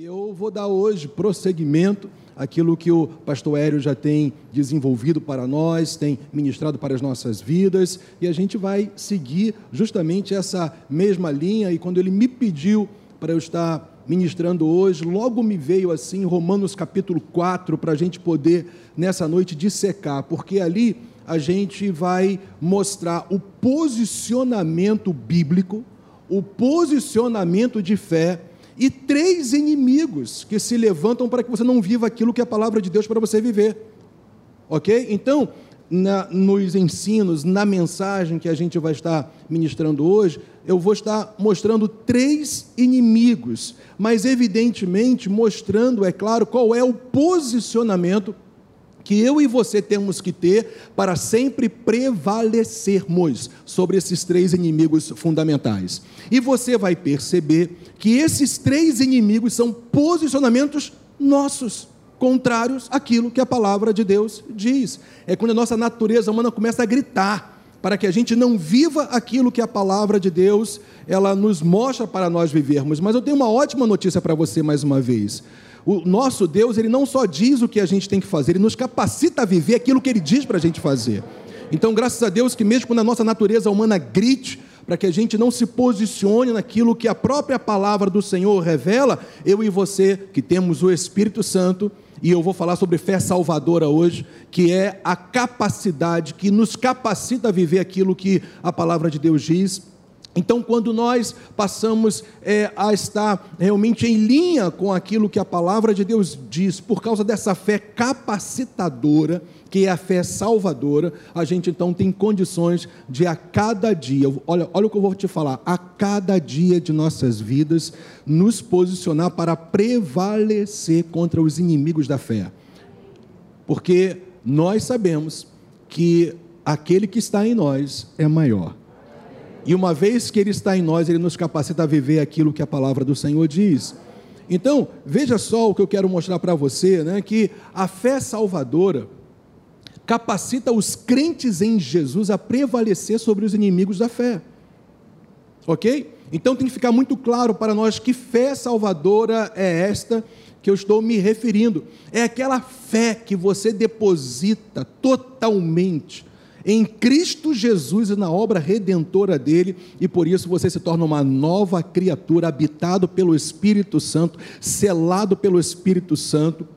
Eu vou dar hoje prosseguimento àquilo que o pastor Hélio já tem desenvolvido para nós, tem ministrado para as nossas vidas, e a gente vai seguir justamente essa mesma linha. E quando ele me pediu para eu estar ministrando hoje, logo me veio assim Romanos capítulo 4, para a gente poder nessa noite dissecar, porque ali a gente vai mostrar o posicionamento bíblico, o posicionamento de fé e três inimigos que se levantam para que você não viva aquilo que é a palavra de Deus para você viver. Ok? Então, na, nos ensinos, na mensagem que a gente vai estar ministrando hoje, eu vou estar mostrando três inimigos, mas evidentemente mostrando, é claro, qual é o posicionamento que eu e você temos que ter para sempre prevalecermos sobre esses três inimigos fundamentais. E você vai perceber que esses três inimigos são posicionamentos nossos, contrários àquilo que a palavra de Deus diz. É quando a nossa natureza humana começa a gritar para que a gente não viva aquilo que a palavra de Deus ela nos mostra para nós vivermos. Mas eu tenho uma ótima notícia para você mais uma vez. O nosso Deus, ele não só diz o que a gente tem que fazer, ele nos capacita a viver aquilo que ele diz para a gente fazer. Então, graças a Deus que mesmo quando a nossa natureza humana grite, para que a gente não se posicione naquilo que a própria palavra do Senhor revela, eu e você, que temos o Espírito Santo, e eu vou falar sobre fé salvadora hoje, que é a capacidade que nos capacita a viver aquilo que a palavra de Deus diz então, quando nós passamos é, a estar realmente em linha com aquilo que a palavra de Deus diz, por causa dessa fé capacitadora, que é a fé salvadora, a gente então tem condições de a cada dia, olha, olha o que eu vou te falar, a cada dia de nossas vidas, nos posicionar para prevalecer contra os inimigos da fé. Porque nós sabemos que aquele que está em nós é maior. E uma vez que Ele está em nós, Ele nos capacita a viver aquilo que a palavra do Senhor diz. Então, veja só o que eu quero mostrar para você, né? Que a fé salvadora capacita os crentes em Jesus a prevalecer sobre os inimigos da fé. Ok? Então tem que ficar muito claro para nós que fé salvadora é esta que eu estou me referindo. É aquela fé que você deposita totalmente em Cristo Jesus e na obra redentora dele, e por isso você se torna uma nova criatura, habitado pelo Espírito Santo, selado pelo Espírito Santo,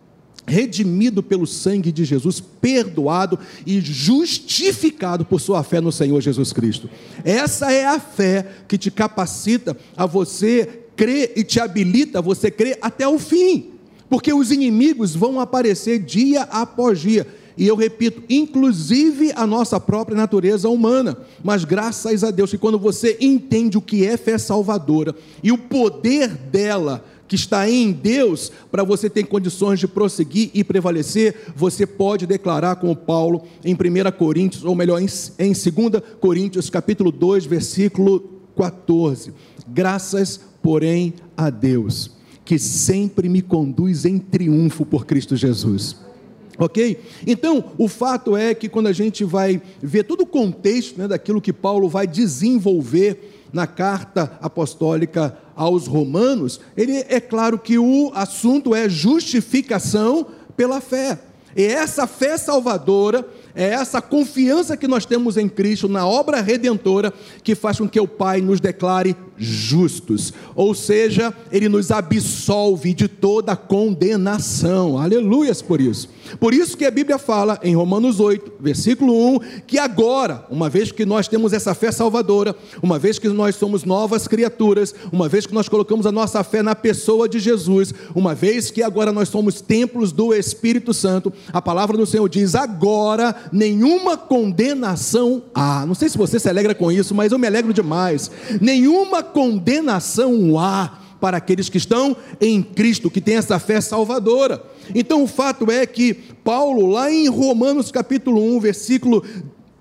redimido pelo sangue de Jesus, perdoado e justificado por sua fé no Senhor Jesus Cristo. Essa é a fé que te capacita a você crer e te habilita a você crer até o fim, porque os inimigos vão aparecer dia após dia e eu repito, inclusive a nossa própria natureza humana. Mas graças a Deus que quando você entende o que é fé salvadora e o poder dela que está em Deus, para você ter condições de prosseguir e prevalecer, você pode declarar como Paulo em 1 Coríntios, ou melhor, em 2 Coríntios, capítulo 2, versículo 14. Graças, porém, a Deus, que sempre me conduz em triunfo por Cristo Jesus. Ok? Então, o fato é que quando a gente vai ver todo o contexto né, daquilo que Paulo vai desenvolver na carta apostólica aos Romanos, ele é claro que o assunto é justificação pela fé. E essa fé salvadora é essa confiança que nós temos em Cristo, na obra redentora, que faz com que o Pai nos declare justos. Ou seja, Ele nos absolve de toda condenação. Aleluias por isso. Por isso que a Bíblia fala em Romanos 8, versículo 1, que agora, uma vez que nós temos essa fé salvadora, uma vez que nós somos novas criaturas, uma vez que nós colocamos a nossa fé na pessoa de Jesus, uma vez que agora nós somos templos do Espírito Santo, a palavra do Senhor diz: agora nenhuma condenação há. Não sei se você se alegra com isso, mas eu me alegro demais. Nenhuma condenação há para aqueles que estão em Cristo, que têm essa fé salvadora. Então o fato é que Paulo, lá em Romanos capítulo 1, versículo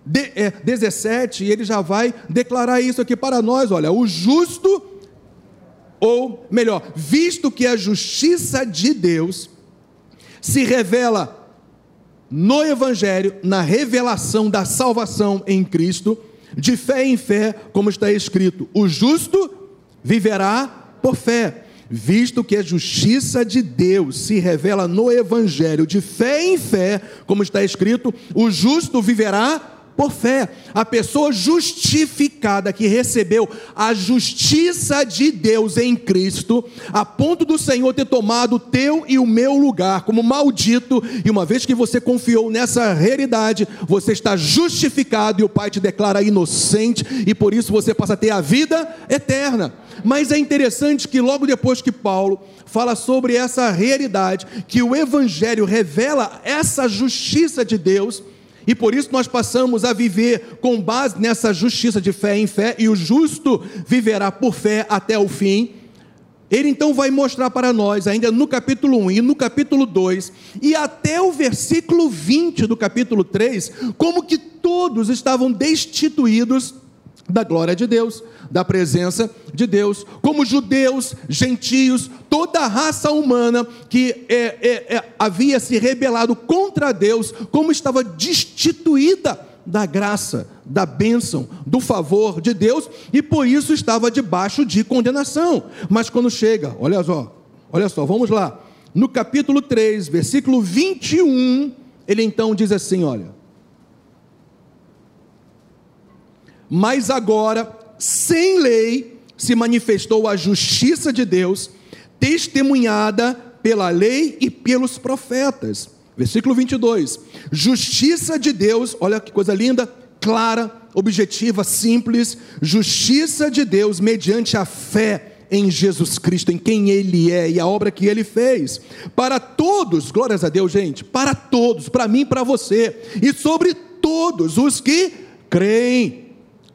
17, é, ele já vai declarar isso aqui para nós: olha, o justo, ou melhor, visto que a justiça de Deus se revela no Evangelho, na revelação da salvação em Cristo, de fé em fé, como está escrito: o justo viverá por fé. visto que a justiça de Deus se revela no evangelho de fé em fé, como está escrito, o justo viverá por fé. A pessoa justificada que recebeu a justiça de Deus em Cristo, a ponto do Senhor ter tomado o teu e o meu lugar como maldito, e uma vez que você confiou nessa realidade, você está justificado e o Pai te declara inocente, e por isso você passa a ter a vida eterna. Mas é interessante que logo depois que Paulo fala sobre essa realidade, que o Evangelho revela essa justiça de Deus, e por isso nós passamos a viver com base nessa justiça de fé em fé, e o justo viverá por fé até o fim. Ele então vai mostrar para nós, ainda no capítulo 1 e no capítulo 2, e até o versículo 20 do capítulo 3, como que todos estavam destituídos da glória de Deus, da presença de Deus, como judeus, gentios, toda a raça humana que é, é, é, havia se rebelado contra Deus, como estava destituída da graça, da bênção, do favor de Deus, e por isso estava debaixo de condenação. Mas quando chega, olha só, olha só, vamos lá, no capítulo 3, versículo 21, ele então diz assim: olha. Mas agora, sem lei, se manifestou a justiça de Deus, testemunhada pela lei e pelos profetas. Versículo 22. Justiça de Deus, olha que coisa linda, clara, objetiva, simples. Justiça de Deus mediante a fé em Jesus Cristo, em quem Ele é e a obra que Ele fez. Para todos, glórias a Deus, gente, para todos, para mim, para você, e sobre todos os que creem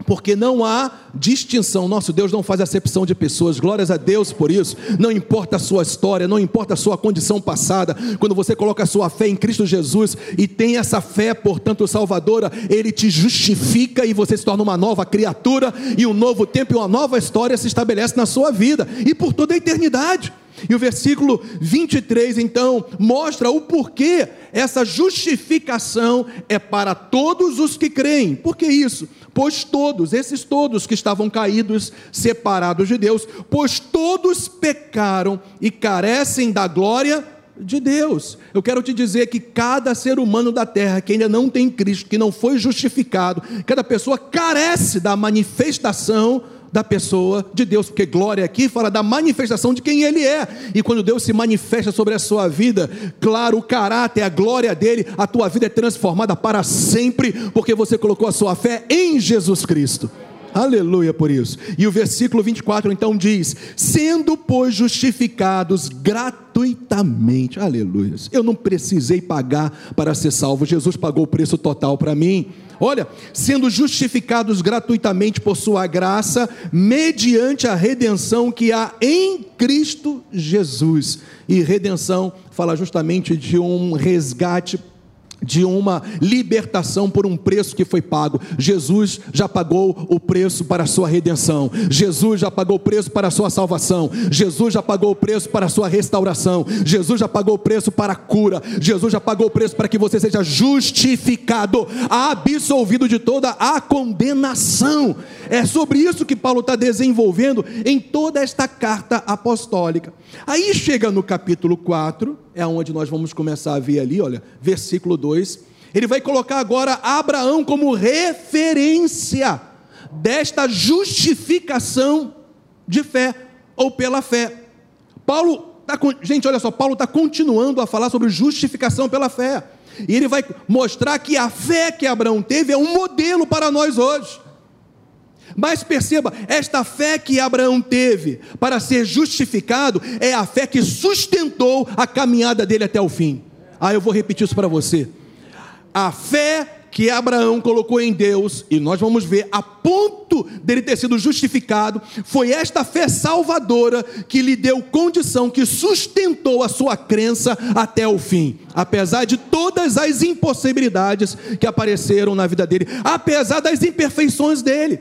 porque não há distinção. Nosso Deus não faz acepção de pessoas. Glórias a Deus por isso. Não importa a sua história, não importa a sua condição passada. Quando você coloca a sua fé em Cristo Jesus e tem essa fé, portanto, salvadora, ele te justifica e você se torna uma nova criatura e um novo tempo e uma nova história se estabelece na sua vida e por toda a eternidade. E o versículo 23 então mostra o porquê essa justificação é para todos os que creem. Por que isso? Pois todos, esses todos que estavam caídos, separados de Deus, pois todos pecaram e carecem da glória de Deus. Eu quero te dizer que cada ser humano da terra que ainda não tem Cristo, que não foi justificado, cada pessoa carece da manifestação da pessoa de Deus, porque glória aqui fala da manifestação de quem Ele é, e quando Deus se manifesta sobre a sua vida, claro, o caráter, a glória dele, a tua vida é transformada para sempre, porque você colocou a sua fé em Jesus Cristo. Aleluia por isso. E o versículo 24 então diz: sendo, pois, justificados gratuitamente. Aleluia. Eu não precisei pagar para ser salvo, Jesus pagou o preço total para mim. Olha, sendo justificados gratuitamente por Sua graça, mediante a redenção que há em Cristo Jesus. E redenção fala justamente de um resgate de uma libertação por um preço que foi pago. Jesus já pagou o preço para a sua redenção. Jesus já pagou o preço para a sua salvação. Jesus já pagou o preço para a sua restauração. Jesus já pagou o preço para a cura. Jesus já pagou o preço para que você seja justificado, absolvido de toda a condenação. É sobre isso que Paulo está desenvolvendo em toda esta carta apostólica. Aí chega no capítulo 4, é onde nós vamos começar a ver ali, olha, versículo 2. Ele vai colocar agora Abraão como referência desta justificação de fé ou pela fé. Paulo, tá, gente, olha só, Paulo está continuando a falar sobre justificação pela fé. E ele vai mostrar que a fé que Abraão teve é um modelo para nós hoje. Mas perceba, esta fé que Abraão teve para ser justificado é a fé que sustentou a caminhada dele até o fim. Ah, eu vou repetir isso para você. A fé que Abraão colocou em Deus, e nós vamos ver a ponto dele ter sido justificado, foi esta fé salvadora que lhe deu condição, que sustentou a sua crença até o fim, apesar de todas as impossibilidades que apareceram na vida dele, apesar das imperfeições dele.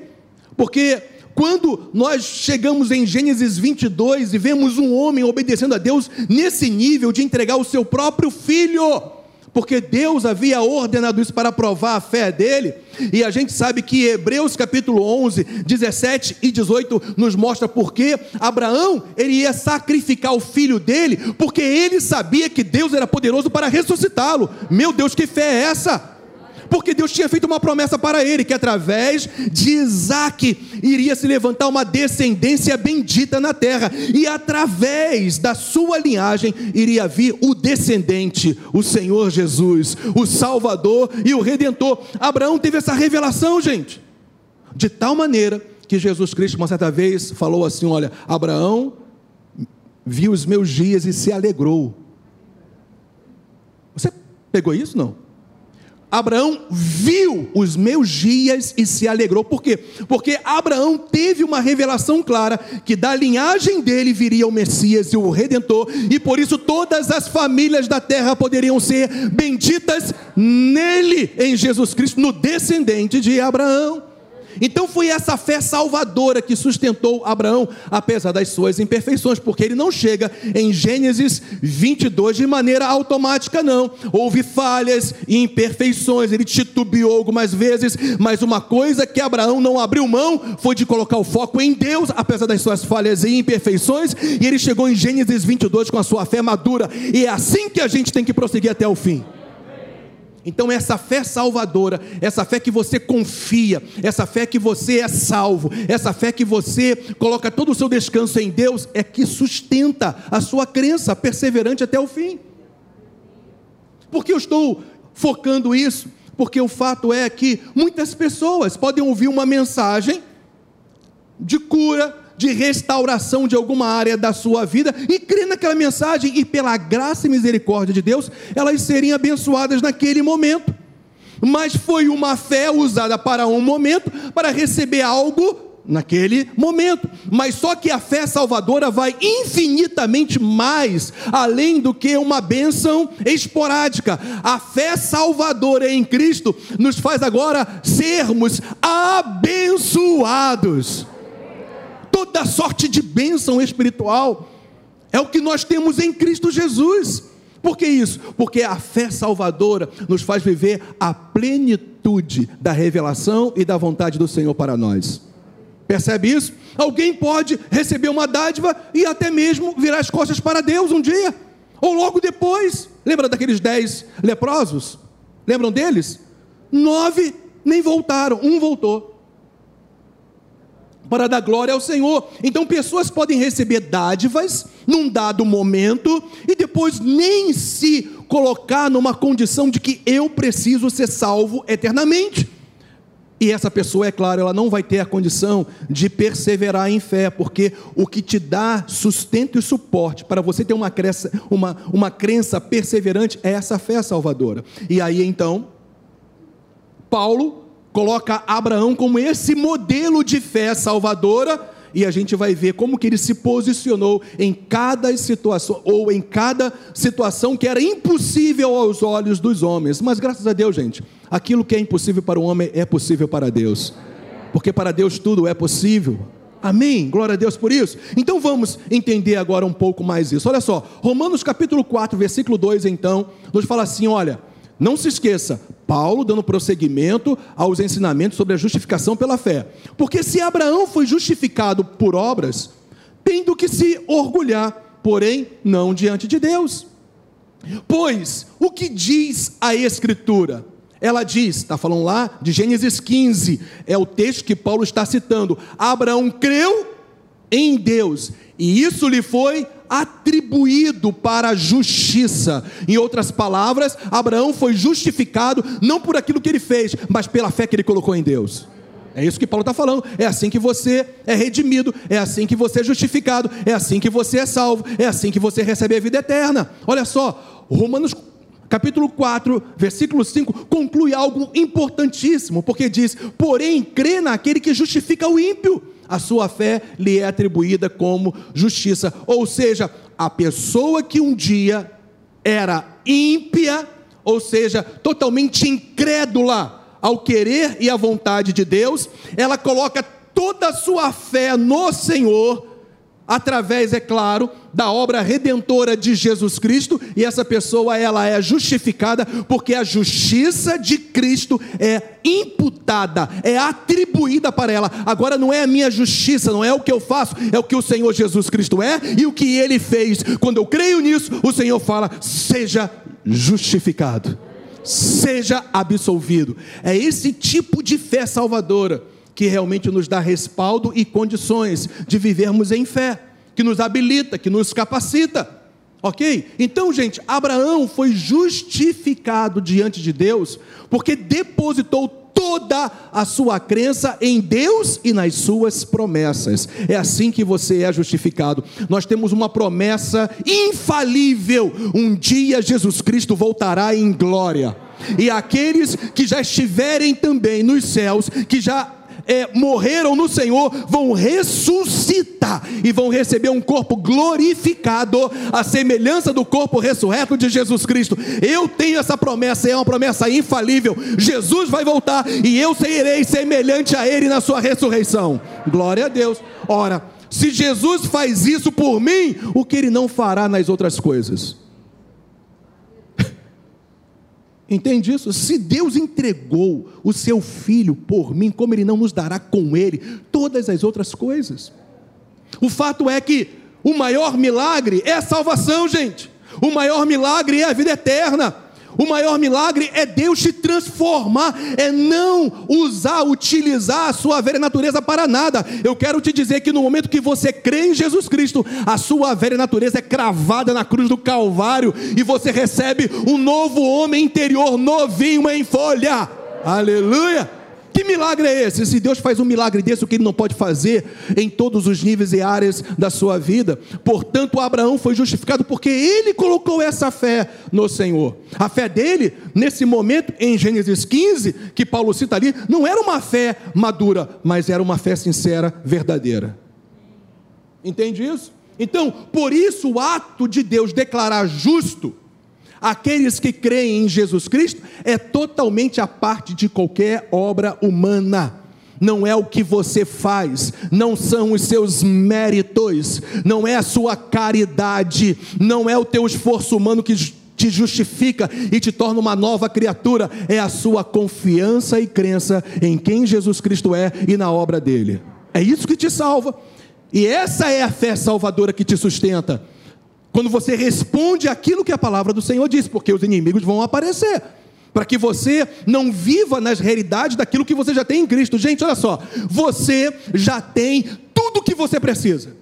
Porque quando nós chegamos em Gênesis 22 e vemos um homem obedecendo a Deus nesse nível de entregar o seu próprio filho porque Deus havia ordenado isso para provar a fé dele, e a gente sabe que Hebreus capítulo 11, 17 e 18 nos mostra porque Abraão ele ia sacrificar o filho dele, porque ele sabia que Deus era poderoso para ressuscitá-lo. Meu Deus, que fé é essa? Porque Deus tinha feito uma promessa para ele, que através de Isaac iria se levantar uma descendência bendita na terra, e através da sua linhagem iria vir o descendente, o Senhor Jesus, o Salvador e o Redentor. Abraão teve essa revelação, gente, de tal maneira que Jesus Cristo, uma certa vez, falou assim: Olha, Abraão viu os meus dias e se alegrou. Você pegou isso? Não. Abraão viu os meus dias e se alegrou. Por quê? Porque Abraão teve uma revelação clara que da linhagem dele viria o Messias e o Redentor, e por isso todas as famílias da terra poderiam ser benditas nele, em Jesus Cristo, no descendente de Abraão. Então foi essa fé salvadora que sustentou Abraão, apesar das suas imperfeições, porque ele não chega em Gênesis 22 de maneira automática, não. Houve falhas e imperfeições, ele titubeou algumas vezes, mas uma coisa que Abraão não abriu mão foi de colocar o foco em Deus, apesar das suas falhas e imperfeições, e ele chegou em Gênesis 22 com a sua fé madura, e é assim que a gente tem que prosseguir até o fim. Então, essa fé salvadora, essa fé que você confia, essa fé que você é salvo, essa fé que você coloca todo o seu descanso em Deus, é que sustenta a sua crença perseverante até o fim. Por que eu estou focando isso? Porque o fato é que muitas pessoas podem ouvir uma mensagem de cura, de restauração de alguma área da sua vida e crer naquela mensagem e pela graça e misericórdia de Deus, elas seriam abençoadas naquele momento. Mas foi uma fé usada para um momento para receber algo naquele momento. Mas só que a fé salvadora vai infinitamente mais além do que uma bênção esporádica. A fé salvadora em Cristo nos faz agora sermos abençoados toda sorte de bênção espiritual. É o que nós temos em Cristo Jesus. Por que isso? Porque a fé salvadora nos faz viver a plenitude da revelação e da vontade do Senhor para nós. Percebe isso? Alguém pode receber uma dádiva e até mesmo virar as costas para Deus um dia, ou logo depois. Lembra daqueles dez leprosos? Lembram deles? Nove nem voltaram, um voltou para dar glória ao Senhor. Então, pessoas podem receber dádivas num dado momento e depois nem se colocar numa condição de que eu preciso ser salvo eternamente. E essa pessoa, é claro, ela não vai ter a condição de perseverar em fé, porque o que te dá sustento e suporte para você ter uma crença, uma, uma crença perseverante é essa fé salvadora. E aí então, Paulo coloca Abraão como esse modelo de fé salvadora, e a gente vai ver como que ele se posicionou em cada situação, ou em cada situação que era impossível aos olhos dos homens. Mas graças a Deus, gente, aquilo que é impossível para o homem é possível para Deus. Porque para Deus tudo é possível. Amém? Glória a Deus por isso. Então vamos entender agora um pouco mais isso. Olha só, Romanos capítulo 4, versículo 2, então, nos fala assim: olha, não se esqueça, Paulo dando prosseguimento aos ensinamentos sobre a justificação pela fé. Porque se Abraão foi justificado por obras, tem do que se orgulhar, porém não diante de Deus. Pois o que diz a Escritura? Ela diz, está falando lá de Gênesis 15, é o texto que Paulo está citando. Abraão creu em Deus, e isso lhe foi atribuído para a justiça. Em outras palavras, Abraão foi justificado não por aquilo que ele fez, mas pela fé que ele colocou em Deus. É isso que Paulo está falando. É assim que você é redimido, é assim que você é justificado, é assim que você é salvo, é assim que você recebe a vida eterna. Olha só, Romanos capítulo 4, versículo 5, conclui algo importantíssimo, porque diz: Porém, crê naquele que justifica o ímpio a sua fé lhe é atribuída como justiça. Ou seja, a pessoa que um dia era ímpia, ou seja, totalmente incrédula ao querer e à vontade de Deus, ela coloca toda a sua fé no Senhor através, é claro, da obra redentora de Jesus Cristo, e essa pessoa ela é justificada porque a justiça de Cristo é imputada, é atribuída para ela. Agora não é a minha justiça, não é o que eu faço, é o que o Senhor Jesus Cristo é e o que ele fez. Quando eu creio nisso, o Senhor fala: "Seja justificado, seja absolvido". É esse tipo de fé salvadora que realmente nos dá respaldo e condições de vivermos em fé, que nos habilita, que nos capacita. Ok? Então, gente, Abraão foi justificado diante de Deus porque depositou toda a sua crença em Deus e nas suas promessas. É assim que você é justificado. Nós temos uma promessa infalível: um dia Jesus Cristo voltará em glória. E aqueles que já estiverem também nos céus, que já é, morreram no Senhor vão ressuscitar e vão receber um corpo glorificado, a semelhança do corpo ressurreto de Jesus Cristo. Eu tenho essa promessa, é uma promessa infalível. Jesus vai voltar e eu serei semelhante a Ele na sua ressurreição. Glória a Deus. Ora, se Jesus faz isso por mim, o que Ele não fará nas outras coisas? Entende isso? Se Deus entregou o seu filho por mim, como ele não nos dará com ele todas as outras coisas? O fato é que o maior milagre é a salvação, gente. O maior milagre é a vida eterna. O maior milagre é Deus te transformar, é não usar, utilizar a sua velha natureza para nada. Eu quero te dizer que no momento que você crê em Jesus Cristo, a sua velha natureza é cravada na cruz do Calvário e você recebe um novo homem interior novinho em folha. Aleluia! Milagre é esse? Se Deus faz um milagre desse, o que Ele não pode fazer em todos os níveis e áreas da sua vida? Portanto, Abraão foi justificado porque ele colocou essa fé no Senhor. A fé dele, nesse momento, em Gênesis 15, que Paulo cita ali, não era uma fé madura, mas era uma fé sincera, verdadeira. Entende isso? Então, por isso, o ato de Deus declarar justo aqueles que creem em Jesus Cristo é totalmente a parte de qualquer obra humana não é o que você faz, não são os seus méritos, não é a sua caridade, não é o teu esforço humano que te justifica e te torna uma nova criatura, é a sua confiança e crença em quem Jesus Cristo é e na obra dele. É isso que te salva. E essa é a fé salvadora que te sustenta. Quando você responde aquilo que a palavra do Senhor diz, porque os inimigos vão aparecer. Para que você não viva nas realidades daquilo que você já tem em Cristo. Gente, olha só. Você já tem tudo o que você precisa.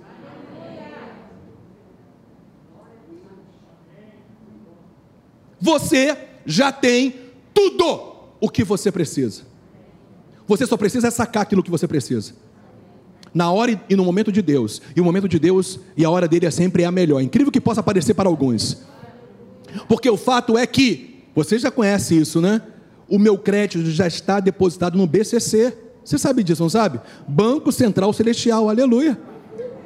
Você já tem tudo o que você precisa. Você só precisa sacar aquilo que você precisa na hora e no momento de Deus. E o momento de Deus e a hora dele é sempre a melhor. Incrível que possa parecer para alguns. Porque o fato é que, você já conhece isso, né? O meu crédito já está depositado no BCC. Você sabe disso, não sabe? Banco Central Celestial, aleluia.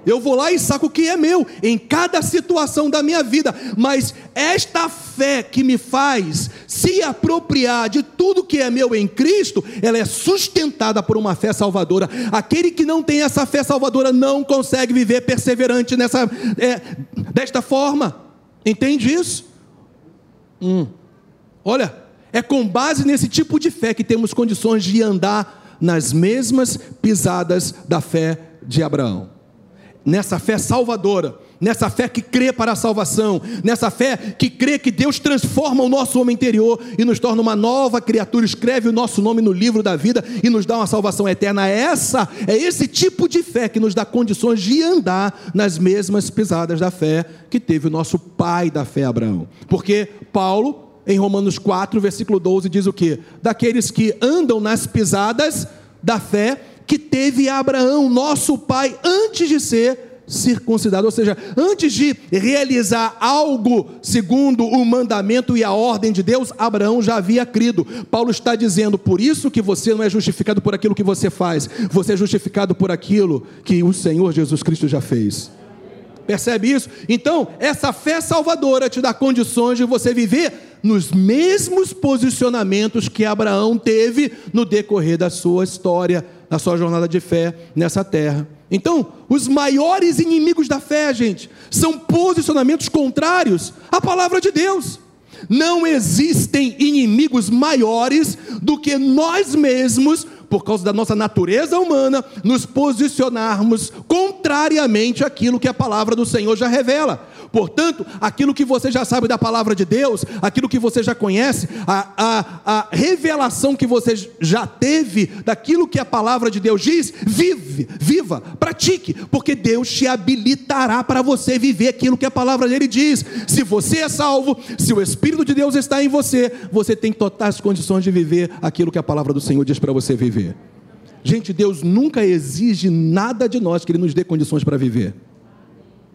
Eu vou lá e saco o que é meu em cada situação da minha vida, mas esta fé que me faz se apropriar de tudo que é meu em Cristo, ela é sustentada por uma fé salvadora. Aquele que não tem essa fé salvadora não consegue viver perseverante nessa é, desta forma. Entende isso? Hum. Olha, é com base nesse tipo de fé que temos condições de andar nas mesmas pisadas da fé de Abraão nessa fé salvadora, nessa fé que crê para a salvação, nessa fé que crê que Deus transforma o nosso homem interior e nos torna uma nova criatura, escreve o nosso nome no livro da vida e nos dá uma salvação eterna. É essa é esse tipo de fé que nos dá condições de andar nas mesmas pisadas da fé que teve o nosso pai da fé Abraão. Porque Paulo em Romanos 4, versículo 12 diz o que? Daqueles que andam nas pisadas da fé que teve Abraão, nosso pai, antes de ser circuncidado, ou seja, antes de realizar algo segundo o mandamento e a ordem de Deus, Abraão já havia crido. Paulo está dizendo, por isso que você não é justificado por aquilo que você faz, você é justificado por aquilo que o Senhor Jesus Cristo já fez. Percebe isso? Então, essa fé salvadora te dá condições de você viver nos mesmos posicionamentos que Abraão teve no decorrer da sua história, na sua jornada de fé nessa terra. Então, os maiores inimigos da fé, gente, são posicionamentos contrários à palavra de Deus. Não existem inimigos maiores do que nós mesmos, por causa da nossa natureza humana, nos posicionarmos contrariamente àquilo que a palavra do Senhor já revela. Portanto, aquilo que você já sabe da palavra de Deus, aquilo que você já conhece, a, a, a revelação que você já teve daquilo que a palavra de Deus diz, vive, viva, pratique, porque Deus te habilitará para você viver aquilo que a palavra dele diz. Se você é salvo, se o Espírito de Deus está em você, você tem totais condições de viver aquilo que a palavra do Senhor diz para você viver. Gente, Deus nunca exige nada de nós que Ele nos dê condições para viver.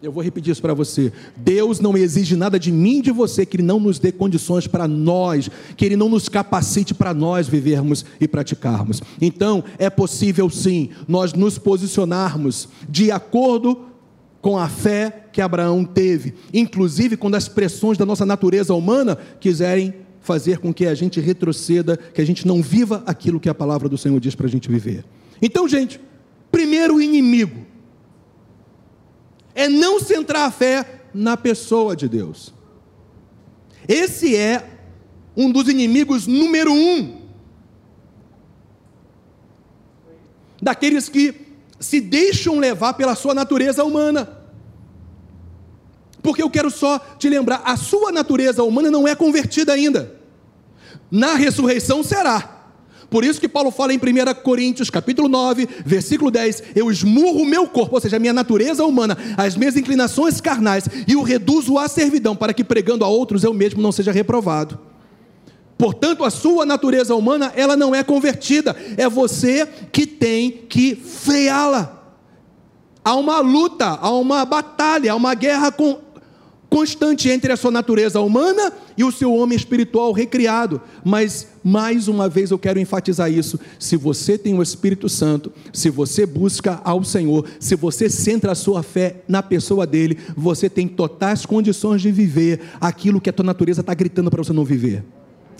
Eu vou repetir isso para você. Deus não exige nada de mim e de você que Ele não nos dê condições para nós, que Ele não nos capacite para nós vivermos e praticarmos. Então, é possível sim nós nos posicionarmos de acordo com a fé que Abraão teve, inclusive quando as pressões da nossa natureza humana quiserem fazer com que a gente retroceda, que a gente não viva aquilo que a palavra do Senhor diz para a gente viver. Então, gente, primeiro inimigo é não centrar a fé na pessoa de Deus. Esse é um dos inimigos número um daqueles que se deixam levar pela sua natureza humana. Porque eu quero só te lembrar, a sua natureza humana não é convertida ainda. Na ressurreição será. Por isso que Paulo fala em 1 Coríntios, capítulo 9, versículo 10, eu esmurro o meu corpo, ou seja, a minha natureza humana, as minhas inclinações carnais, e o reduzo à servidão, para que pregando a outros eu mesmo não seja reprovado. Portanto, a sua natureza humana, ela não é convertida, é você que tem que freá-la. Há uma luta, há uma batalha, há uma guerra com constante entre a sua natureza humana e o seu homem espiritual recriado. Mas, mais uma vez, eu quero enfatizar isso: se você tem o Espírito Santo, se você busca ao Senhor, se você centra a sua fé na pessoa dele, você tem totais condições de viver aquilo que a tua natureza está gritando para você não viver.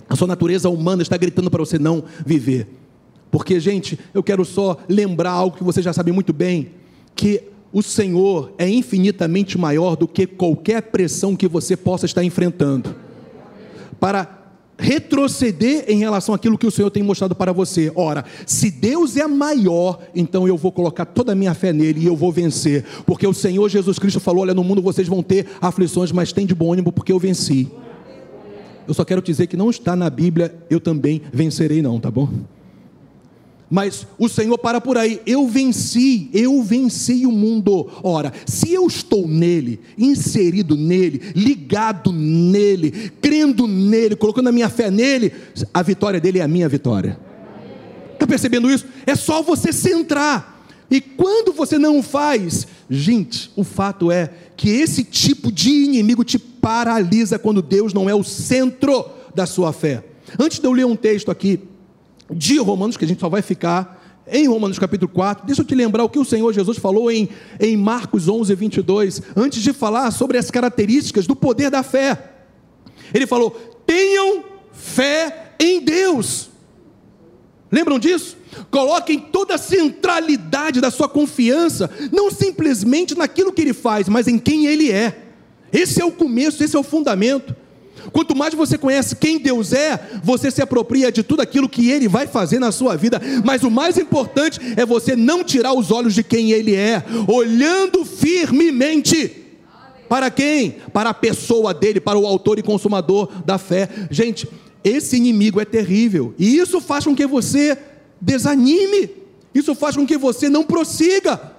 A sua natureza humana está gritando para você não viver. Porque, gente, eu quero só lembrar algo que você já sabe muito bem: que o Senhor é infinitamente maior do que qualquer pressão que você possa estar enfrentando. Para retroceder em relação àquilo que o Senhor tem mostrado para você. Ora, se Deus é maior, então eu vou colocar toda a minha fé nele e eu vou vencer, porque o Senhor Jesus Cristo falou: Olha, no mundo vocês vão ter aflições, mas tem de bom ânimo, porque eu venci. Eu só quero dizer que não está na Bíblia, eu também vencerei, não, tá bom? Mas o Senhor para por aí, eu venci, eu venci o mundo. Ora, se eu estou nele, inserido nele, ligado nele, crendo nele, colocando a minha fé nele, a vitória dele é a minha vitória. Está percebendo isso? É só você centrar. E quando você não faz, gente, o fato é que esse tipo de inimigo te paralisa quando Deus não é o centro da sua fé. Antes de eu ler um texto aqui, de Romanos, que a gente só vai ficar em Romanos capítulo 4, deixa eu te lembrar o que o Senhor Jesus falou em, em Marcos 11, 22, antes de falar sobre as características do poder da fé. Ele falou: tenham fé em Deus. Lembram disso? Coloquem toda a centralidade da sua confiança, não simplesmente naquilo que ele faz, mas em quem ele é. Esse é o começo, esse é o fundamento. Quanto mais você conhece quem Deus é, você se apropria de tudo aquilo que Ele vai fazer na sua vida. Mas o mais importante é você não tirar os olhos de quem Ele é, olhando firmemente. Para quem? Para a pessoa dele, para o autor e consumador da fé. Gente, esse inimigo é terrível. E isso faz com que você desanime. Isso faz com que você não prossiga.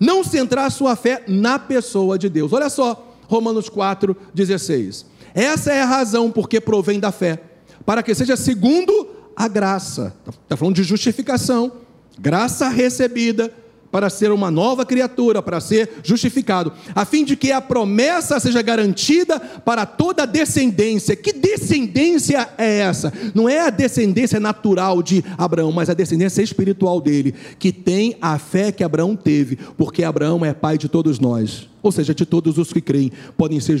Não centrar sua fé na pessoa de Deus. Olha só, Romanos 4, 16. Essa é a razão porque provém da fé, para que seja segundo a graça. Está falando de justificação, graça recebida para ser uma nova criatura, para ser justificado, a fim de que a promessa seja garantida para toda descendência. Que descendência é essa? Não é a descendência natural de Abraão, mas a descendência espiritual dele, que tem a fé que Abraão teve, porque Abraão é pai de todos nós. Ou seja, de todos os que creem. Podem ser,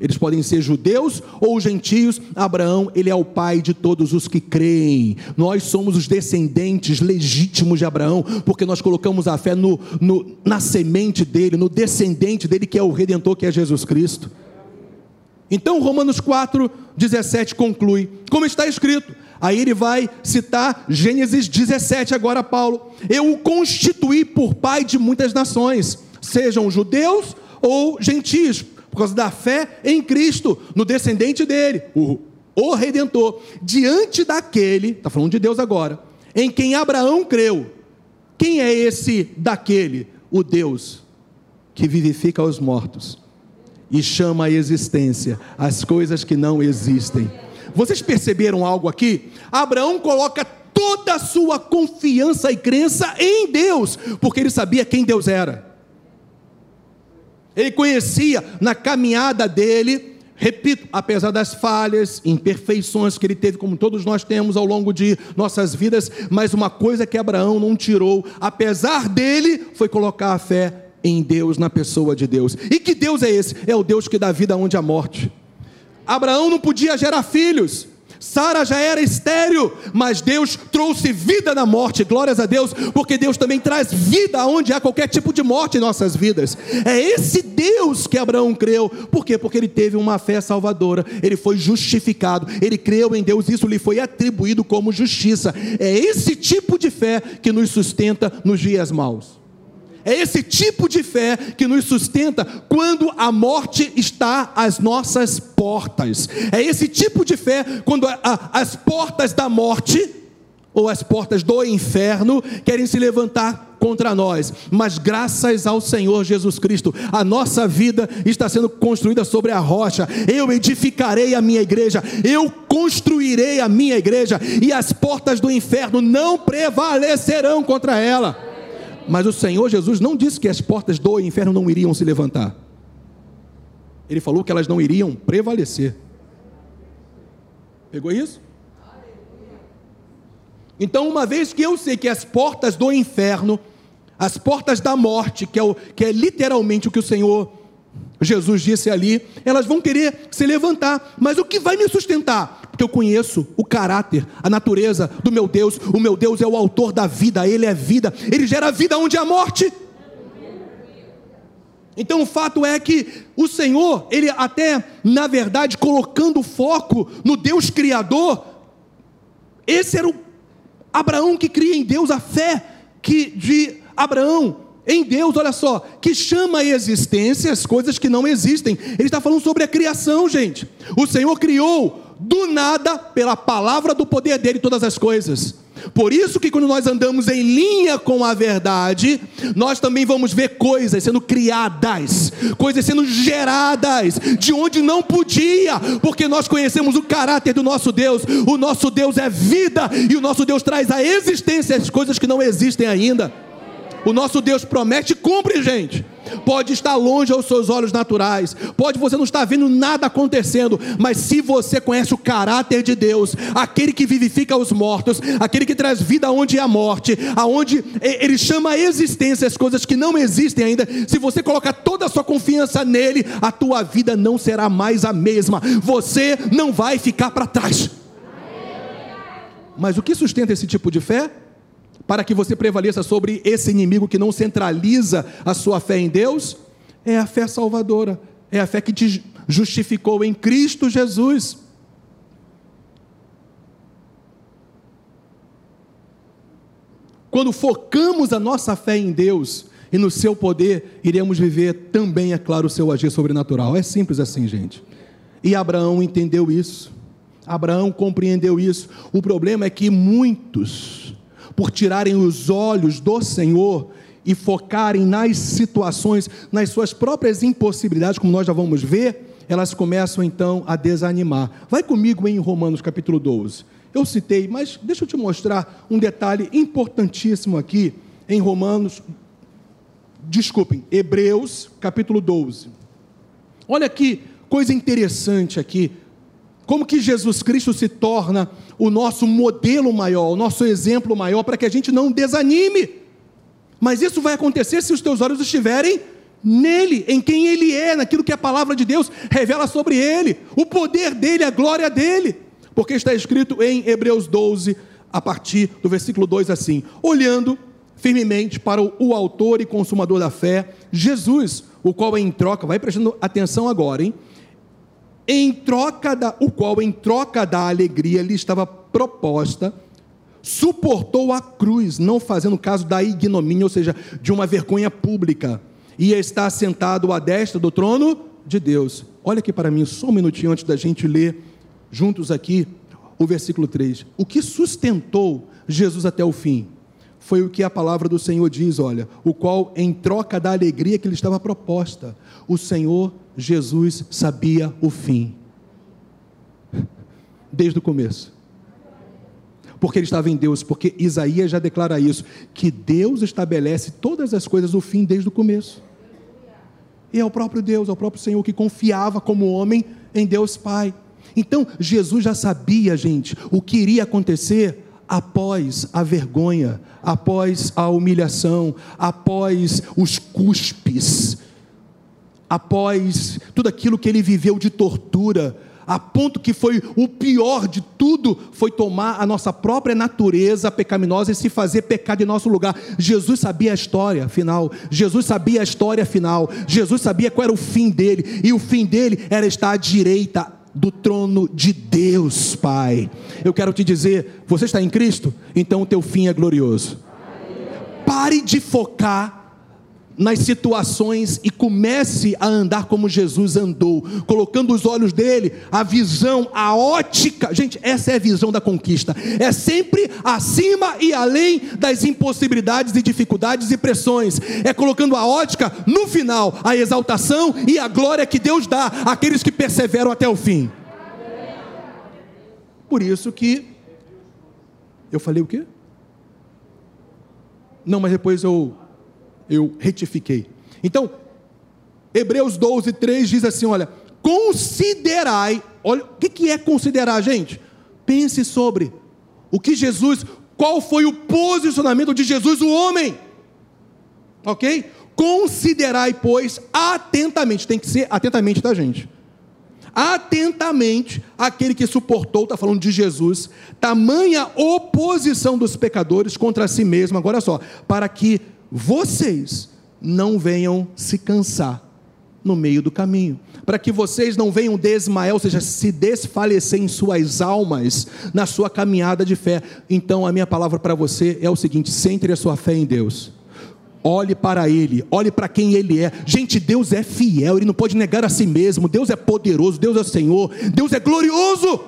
eles podem ser judeus ou gentios. Abraão, ele é o pai de todos os que creem. Nós somos os descendentes legítimos de Abraão, porque nós colocamos a fé no, no, na semente dele, no descendente dele, que é o redentor, que é Jesus Cristo. Então, Romanos 4, 17 conclui, como está escrito. Aí ele vai citar Gênesis 17, agora, Paulo. Eu o constituí por pai de muitas nações sejam judeus ou gentios, por causa da fé em Cristo, no descendente dele, o, o redentor, diante daquele, está falando de Deus agora, em quem Abraão creu. Quem é esse daquele? O Deus que vivifica os mortos e chama à existência as coisas que não existem. Vocês perceberam algo aqui? Abraão coloca toda a sua confiança e crença em Deus, porque ele sabia quem Deus era. Ele conhecia na caminhada dele, repito, apesar das falhas, imperfeições que ele teve, como todos nós temos ao longo de nossas vidas, mas uma coisa que Abraão não tirou, apesar dele, foi colocar a fé em Deus, na pessoa de Deus. E que Deus é esse? É o Deus que dá vida onde há morte. Abraão não podia gerar filhos, Sara já era estéril, mas Deus trouxe vida na morte, glórias a Deus, porque Deus também traz vida onde há qualquer tipo de morte em nossas vidas. É esse Deus que Abraão creu, por quê? Porque ele teve uma fé salvadora, ele foi justificado, ele creu em Deus, isso lhe foi atribuído como justiça. É esse tipo de fé que nos sustenta nos dias maus. É esse tipo de fé que nos sustenta quando a morte está às nossas portas. É esse tipo de fé quando a, a, as portas da morte ou as portas do inferno querem se levantar contra nós, mas graças ao Senhor Jesus Cristo, a nossa vida está sendo construída sobre a rocha. Eu edificarei a minha igreja, eu construirei a minha igreja, e as portas do inferno não prevalecerão contra ela. Mas o Senhor Jesus não disse que as portas do inferno não iriam se levantar. Ele falou que elas não iriam prevalecer. Pegou isso? Então, uma vez que eu sei que as portas do inferno, as portas da morte, que é, o, que é literalmente o que o Senhor Jesus disse ali, elas vão querer se levantar, mas o que vai me sustentar? Porque eu conheço o caráter, a natureza do meu Deus. O meu Deus é o autor da vida, ele é vida, ele gera vida onde há morte. Então o fato é que o Senhor, ele até, na verdade, colocando foco no Deus Criador, esse era o Abraão que cria em Deus a fé que de Abraão em Deus, olha só, que chama a existência as coisas que não existem. Ele está falando sobre a criação, gente. O Senhor criou do nada, pela palavra do poder dele, todas as coisas. Por isso que quando nós andamos em linha com a verdade, nós também vamos ver coisas sendo criadas, coisas sendo geradas de onde não podia, porque nós conhecemos o caráter do nosso Deus. O nosso Deus é vida e o nosso Deus traz à existência as coisas que não existem ainda. O nosso Deus promete e cumpre, gente. Pode estar longe aos seus olhos naturais, pode você não estar vendo nada acontecendo, mas se você conhece o caráter de Deus, aquele que vivifica os mortos, aquele que traz vida onde há morte, aonde ele chama a existência as coisas que não existem ainda, se você colocar toda a sua confiança nele, a tua vida não será mais a mesma. Você não vai ficar para trás. Mas o que sustenta esse tipo de fé? Para que você prevaleça sobre esse inimigo que não centraliza a sua fé em Deus, é a fé salvadora, é a fé que te justificou em Cristo Jesus. Quando focamos a nossa fé em Deus e no seu poder, iremos viver também, é claro, o seu agir sobrenatural. É simples assim, gente. E Abraão entendeu isso. Abraão compreendeu isso. O problema é que muitos por tirarem os olhos do Senhor e focarem nas situações, nas suas próprias impossibilidades, como nós já vamos ver, elas começam então a desanimar. Vai comigo em Romanos capítulo 12. Eu citei, mas deixa eu te mostrar um detalhe importantíssimo aqui em Romanos, desculpem, Hebreus capítulo 12. Olha que coisa interessante aqui como que Jesus Cristo se torna o nosso modelo maior, o nosso exemplo maior, para que a gente não desanime. Mas isso vai acontecer se os teus olhos estiverem nele, em quem ele é, naquilo que a palavra de Deus revela sobre ele, o poder dele, a glória dele. Porque está escrito em Hebreus 12, a partir do versículo 2 assim: olhando firmemente para o autor e consumador da fé, Jesus, o qual em troca, vai prestando atenção agora, hein? Em troca da, o qual em troca da alegria lhe estava proposta, suportou a cruz, não fazendo caso da ignomínia, ou seja, de uma vergonha pública e está sentado à destra do trono de Deus. Olha aqui para mim, só um minutinho antes da gente ler juntos aqui o versículo 3. O que sustentou Jesus até o fim? Foi o que a palavra do Senhor diz, olha, o qual em troca da alegria que lhe estava proposta, o Senhor Jesus sabia o fim. Desde o começo porque ele estava em Deus, porque Isaías já declara isso, que Deus estabelece todas as coisas o fim desde o começo. E é o próprio Deus, é o próprio Senhor que confiava como homem em Deus Pai. Então, Jesus já sabia, gente, o que iria acontecer após a vergonha, após a humilhação, após os cuspes, após tudo aquilo que ele viveu de tortura, a ponto que foi o pior de tudo, foi tomar a nossa própria natureza pecaminosa e se fazer pecado em nosso lugar. Jesus sabia a história final, Jesus sabia a história final, Jesus sabia qual era o fim dele, e o fim dele era estar à direita do trono de Deus, Pai. Eu quero te dizer, você está em Cristo? Então o teu fim é glorioso. Pare de focar nas situações e comece a andar como Jesus andou, colocando os olhos dele, a visão, a ótica. Gente, essa é a visão da conquista. É sempre acima e além das impossibilidades e dificuldades e pressões. É colocando a ótica no final, a exaltação e a glória que Deus dá àqueles que perseveram até o fim. Por isso que eu falei o quê? Não, mas depois eu eu retifiquei. Então, Hebreus 12, 3 diz assim: olha, considerai, olha, o que é considerar, gente? Pense sobre o que Jesus, qual foi o posicionamento de Jesus, o homem, ok? Considerai, pois, atentamente, tem que ser atentamente, tá, gente? Atentamente aquele que suportou, está falando de Jesus, tamanha oposição dos pecadores contra si mesmo, agora só, para que vocês não venham se cansar no meio do caminho, para que vocês não venham desmaiar, ou seja, se desfalecer em suas almas na sua caminhada de fé. Então, a minha palavra para você é o seguinte: centre a sua fé em Deus. Olhe para Ele, olhe para quem Ele é. Gente, Deus é fiel, Ele não pode negar a si mesmo. Deus é poderoso, Deus é Senhor, Deus é glorioso.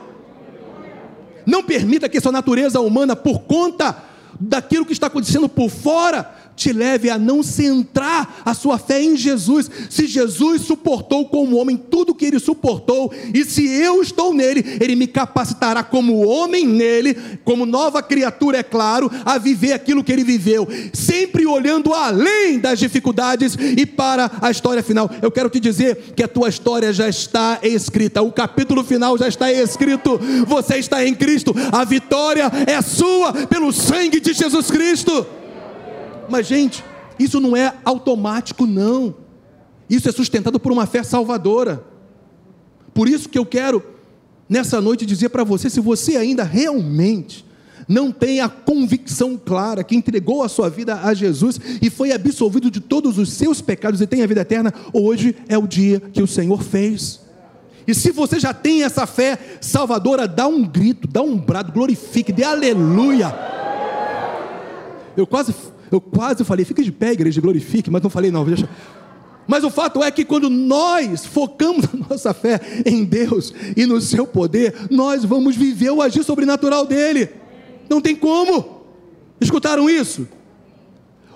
Não permita que sua natureza humana, por conta daquilo que está acontecendo por fora, te leve a não centrar a sua fé em Jesus. Se Jesus suportou como homem tudo que ele suportou, e se eu estou nele, ele me capacitará como homem nele, como nova criatura, é claro, a viver aquilo que ele viveu, sempre olhando além das dificuldades e para a história final. Eu quero te dizer que a tua história já está escrita, o capítulo final já está escrito. Você está em Cristo, a vitória é sua pelo sangue de Jesus Cristo. Mas, gente, isso não é automático, não. Isso é sustentado por uma fé salvadora. Por isso que eu quero, nessa noite, dizer para você: se você ainda realmente não tem a convicção clara que entregou a sua vida a Jesus e foi absolvido de todos os seus pecados e tem a vida eterna, hoje é o dia que o Senhor fez. E se você já tem essa fé salvadora, dá um grito, dá um brado, glorifique, dê aleluia. Eu quase eu quase falei, fica de pé, igreja, glorifique, mas não falei, não, deixa. Mas o fato é que quando nós focamos a nossa fé em Deus e no seu poder, nós vamos viver o agir sobrenatural dele. Não tem como. Escutaram isso?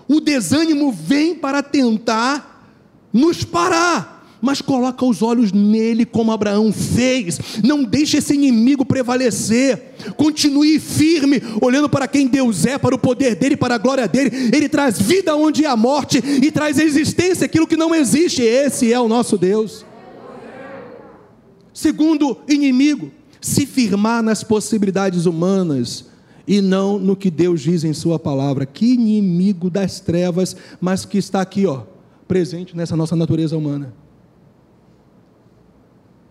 O desânimo vem para tentar nos parar mas coloca os olhos nele como Abraão fez. Não deixe esse inimigo prevalecer. Continue firme, olhando para quem Deus é, para o poder dele, para a glória dele. Ele traz vida onde há morte e traz existência aquilo que não existe. Esse é o nosso Deus. Segundo inimigo, se firmar nas possibilidades humanas e não no que Deus diz em Sua palavra. Que inimigo das trevas, mas que está aqui, ó presente nessa nossa natureza humana.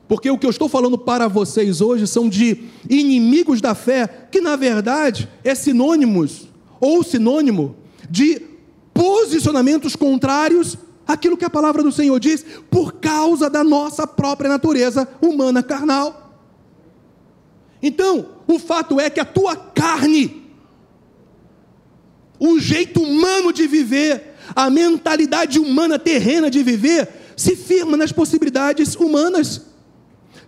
Porque o que eu estou falando para vocês hoje são de inimigos da fé, que na verdade é sinônimos ou sinônimo de posicionamentos contrários àquilo que a palavra do Senhor diz, por causa da nossa própria natureza humana carnal. Então, o fato é que a tua carne, o jeito humano de viver, a mentalidade humana terrena de viver, se firma nas possibilidades humanas.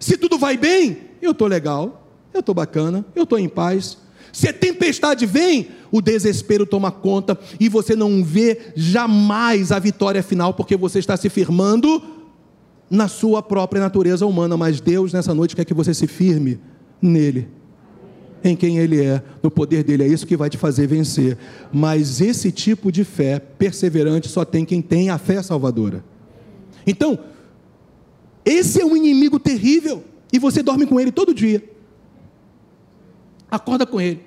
Se tudo vai bem, eu estou legal, eu estou bacana, eu estou em paz. Se a tempestade vem, o desespero toma conta e você não vê jamais a vitória final, porque você está se firmando na sua própria natureza humana. Mas Deus, nessa noite, quer que você se firme nele, em quem Ele é, no poder dele. É isso que vai te fazer vencer. Mas esse tipo de fé perseverante só tem quem tem a fé salvadora. Então, esse é um inimigo terrível. E você dorme com ele todo dia. Acorda com ele.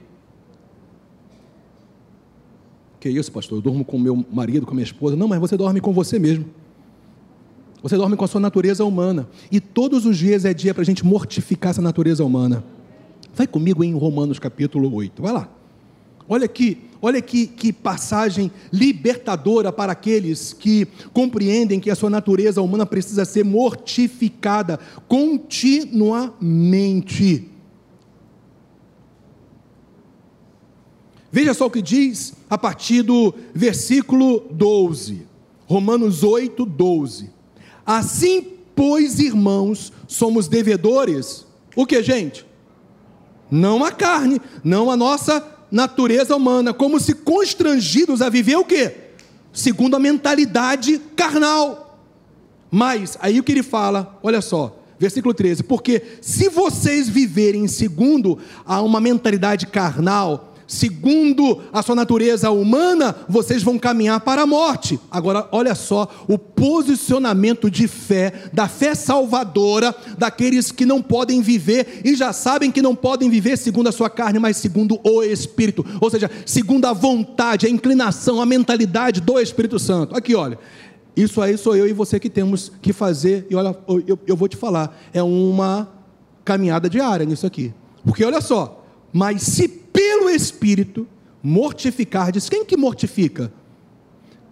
Que isso, pastor? Eu durmo com meu marido, com minha esposa. Não, mas você dorme com você mesmo. Você dorme com a sua natureza humana. E todos os dias é dia para a gente mortificar essa natureza humana. Vai comigo em Romanos capítulo 8. Vai lá. Olha aqui, olha que, que passagem libertadora para aqueles que compreendem que a sua natureza humana precisa ser mortificada continuamente. Veja só o que diz a partir do versículo 12. Romanos 8, 12. Assim, pois, irmãos, somos devedores. O que, gente? Não a carne, não a nossa natureza humana, como se constrangidos a viver o quê? Segundo a mentalidade carnal. Mas, aí o que ele fala, olha só, versículo 13: porque se vocês viverem segundo a uma mentalidade carnal, segundo a sua natureza humana, vocês vão caminhar para a morte. Agora, olha só o posicionamento de fé, da fé salvadora, daqueles que não podem viver e já sabem que não podem viver segundo a sua carne, mas segundo o Espírito, ou seja, segundo a vontade, a inclinação, a mentalidade do Espírito Santo. Aqui, olha. Isso aí sou eu e você que temos que fazer, e olha, eu, eu vou te falar, é uma caminhada diária nisso aqui. Porque olha só, mas se pelo Espírito mortificardes. Quem que mortifica?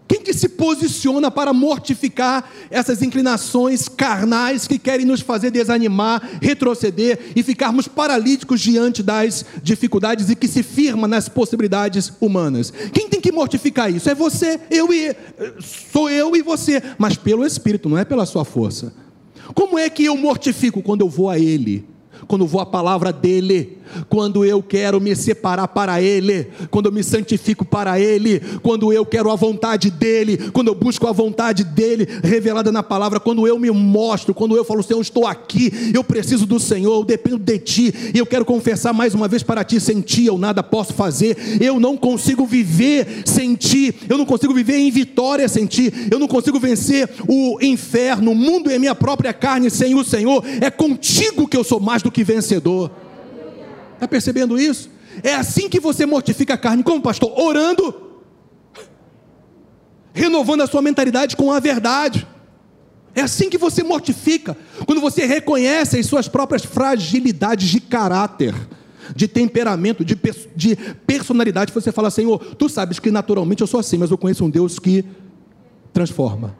Quem que se posiciona para mortificar essas inclinações carnais que querem nos fazer desanimar, retroceder e ficarmos paralíticos diante das dificuldades e que se firma nas possibilidades humanas? Quem tem que mortificar isso? É você, eu e sou eu e você, mas pelo Espírito, não é pela sua força. Como é que eu mortifico quando eu vou a Ele? Quando vou à palavra dEle? quando eu quero me separar para Ele, quando eu me santifico para Ele, quando eu quero a vontade dEle, quando eu busco a vontade dEle revelada na palavra, quando eu me mostro, quando eu falo, Senhor, estou aqui, eu preciso do Senhor, eu dependo de Ti, e eu quero confessar mais uma vez para Ti: sem Ti eu nada posso fazer, eu não consigo viver sem Ti, eu não consigo viver em vitória sem Ti, eu não consigo vencer o inferno, o mundo e a minha própria carne sem o Senhor, é contigo que eu sou mais do que vencedor. Está percebendo isso? É assim que você mortifica a carne, como pastor? Orando, renovando a sua mentalidade com a verdade. É assim que você mortifica, quando você reconhece as suas próprias fragilidades de caráter, de temperamento, de, de personalidade. Você fala, Senhor, tu sabes que naturalmente eu sou assim, mas eu conheço um Deus que transforma.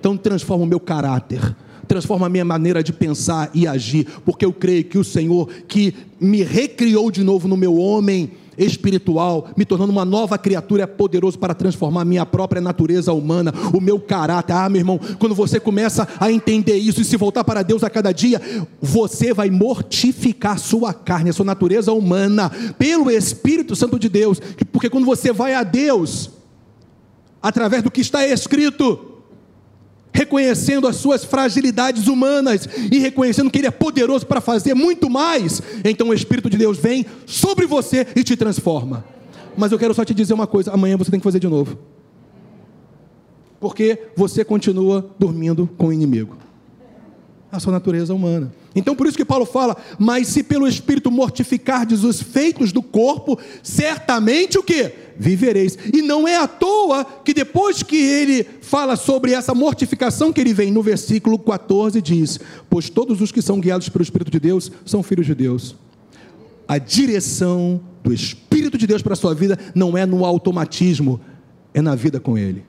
Então transforma o meu caráter, transforma a minha maneira de pensar e agir, porque eu creio que o Senhor que me recriou de novo no meu homem espiritual, me tornando uma nova criatura, é poderoso para transformar a minha própria natureza humana, o meu caráter. Ah, meu irmão, quando você começa a entender isso e se voltar para Deus a cada dia, você vai mortificar a sua carne, a sua natureza humana, pelo Espírito Santo de Deus, porque quando você vai a Deus, através do que está escrito, reconhecendo as suas fragilidades humanas e reconhecendo que Ele é poderoso para fazer muito mais, então o Espírito de Deus vem sobre você e te transforma. Mas eu quero só te dizer uma coisa: amanhã você tem que fazer de novo, porque você continua dormindo com o inimigo, a sua natureza humana. Então por isso que Paulo fala: "Mas se pelo espírito mortificardes os feitos do corpo, certamente o que? Vivereis". E não é à toa que depois que ele fala sobre essa mortificação que ele vem no versículo 14 diz: "Pois todos os que são guiados pelo espírito de Deus são filhos de Deus". A direção do espírito de Deus para a sua vida não é no automatismo, é na vida com ele.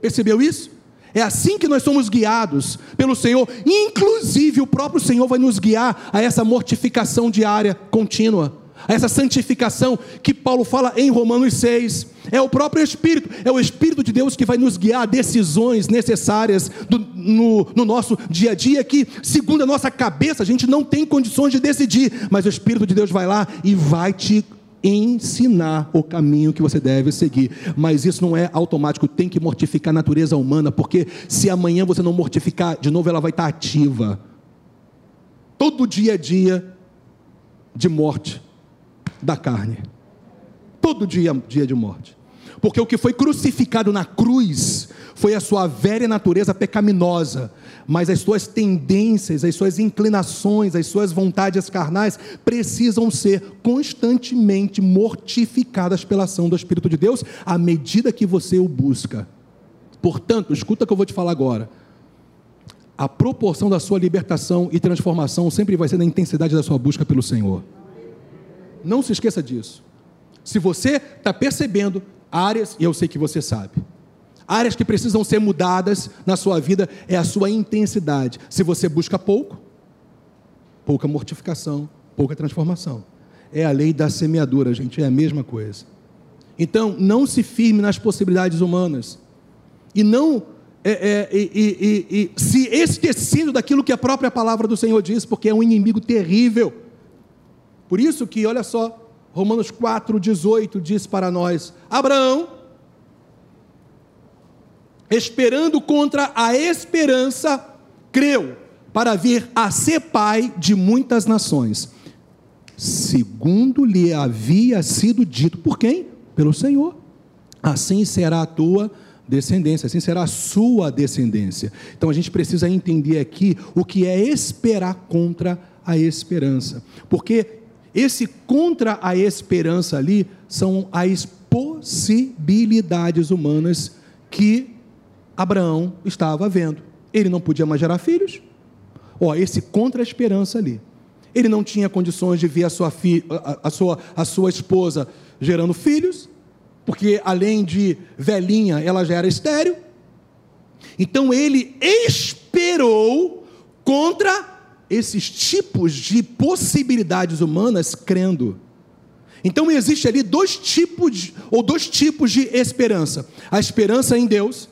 Percebeu isso? É assim que nós somos guiados pelo Senhor. Inclusive, o próprio Senhor vai nos guiar a essa mortificação diária contínua, a essa santificação que Paulo fala em Romanos 6. É o próprio Espírito, é o Espírito de Deus que vai nos guiar a decisões necessárias do, no, no nosso dia a dia, que, segundo a nossa cabeça, a gente não tem condições de decidir, mas o Espírito de Deus vai lá e vai te ensinar o caminho que você deve seguir. Mas isso não é automático, tem que mortificar a natureza humana, porque se amanhã você não mortificar, de novo ela vai estar ativa. Todo dia a dia de morte da carne. Todo dia dia de morte. Porque o que foi crucificado na cruz foi a sua velha natureza pecaminosa, mas as suas tendências, as suas inclinações, as suas vontades carnais precisam ser constantemente mortificadas pela ação do Espírito de Deus à medida que você o busca. Portanto, escuta o que eu vou te falar agora. A proporção da sua libertação e transformação sempre vai ser na intensidade da sua busca pelo Senhor. Não se esqueça disso. Se você está percebendo áreas, e eu sei que você sabe, áreas que precisam ser mudadas na sua vida é a sua intensidade. Se você busca pouco, pouca mortificação, pouca transformação. É a lei da semeadura, gente, é a mesma coisa. Então, não se firme nas possibilidades humanas. E não é, é, e, e, e, se esquecendo daquilo que a própria palavra do Senhor diz, porque é um inimigo terrível. Por isso que, olha só, Romanos 4,18 diz para nós: Abraão, esperando contra a esperança, creu para vir a ser pai de muitas nações, segundo lhe havia sido dito por quem? Pelo Senhor. Assim será a tua descendência, assim será a sua descendência. Então a gente precisa entender aqui o que é esperar contra a esperança, porque esse contra a esperança ali são as possibilidades humanas que Abraão estava vendo. Ele não podia mais gerar filhos. Ó, esse contra a esperança ali. Ele não tinha condições de ver a sua, fi, a, a, sua, a sua esposa gerando filhos, porque além de velhinha, ela já era estéreo. Então ele esperou contra esses tipos de possibilidades humanas crendo. Então existe ali dois tipos de, ou dois tipos de esperança: a esperança em Deus,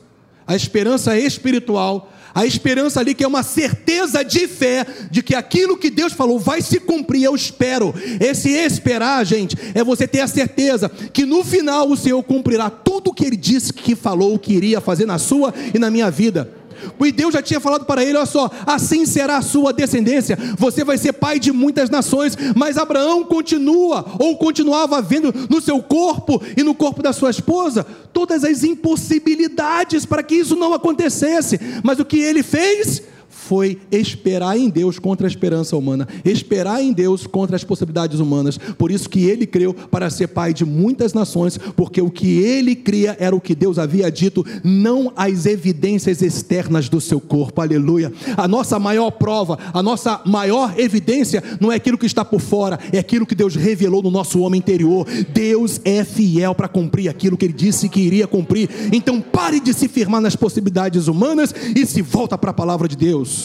a esperança espiritual, a esperança ali que é uma certeza de fé de que aquilo que Deus falou vai se cumprir, eu espero. Esse esperar, gente, é você ter a certeza que no final o Senhor cumprirá tudo o que ele disse que falou que iria fazer na sua e na minha vida. E Deus já tinha falado para ele: olha só, assim será a sua descendência, você vai ser pai de muitas nações. Mas Abraão continua, ou continuava vendo no seu corpo e no corpo da sua esposa, todas as impossibilidades para que isso não acontecesse. Mas o que ele fez? Foi esperar em Deus contra a esperança humana, esperar em Deus contra as possibilidades humanas. Por isso que ele creu para ser pai de muitas nações, porque o que ele cria era o que Deus havia dito, não as evidências externas do seu corpo. Aleluia. A nossa maior prova, a nossa maior evidência não é aquilo que está por fora, é aquilo que Deus revelou no nosso homem interior. Deus é fiel para cumprir aquilo que ele disse que iria cumprir. Então pare de se firmar nas possibilidades humanas e se volta para a palavra de Deus.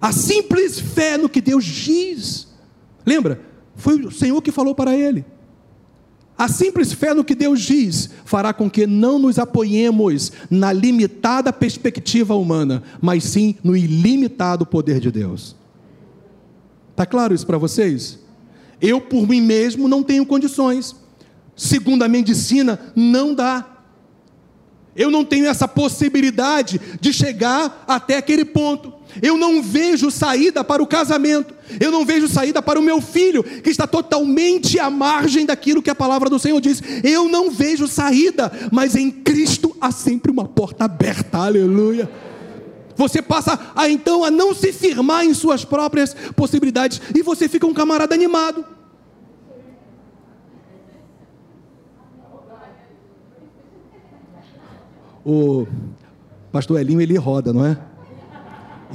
A simples fé no que Deus diz. Lembra? Foi o Senhor que falou para ele. A simples fé no que Deus diz fará com que não nos apoiemos na limitada perspectiva humana, mas sim no ilimitado poder de Deus. Está claro isso para vocês? Eu, por mim mesmo, não tenho condições. Segundo a medicina, não dá. Eu não tenho essa possibilidade de chegar até aquele ponto. Eu não vejo saída para o casamento. Eu não vejo saída para o meu filho, que está totalmente à margem daquilo que a palavra do Senhor diz. Eu não vejo saída, mas em Cristo há sempre uma porta aberta. Aleluia. Você passa a então a não se firmar em suas próprias possibilidades e você fica um camarada animado. O pastor Elinho ele roda, não é?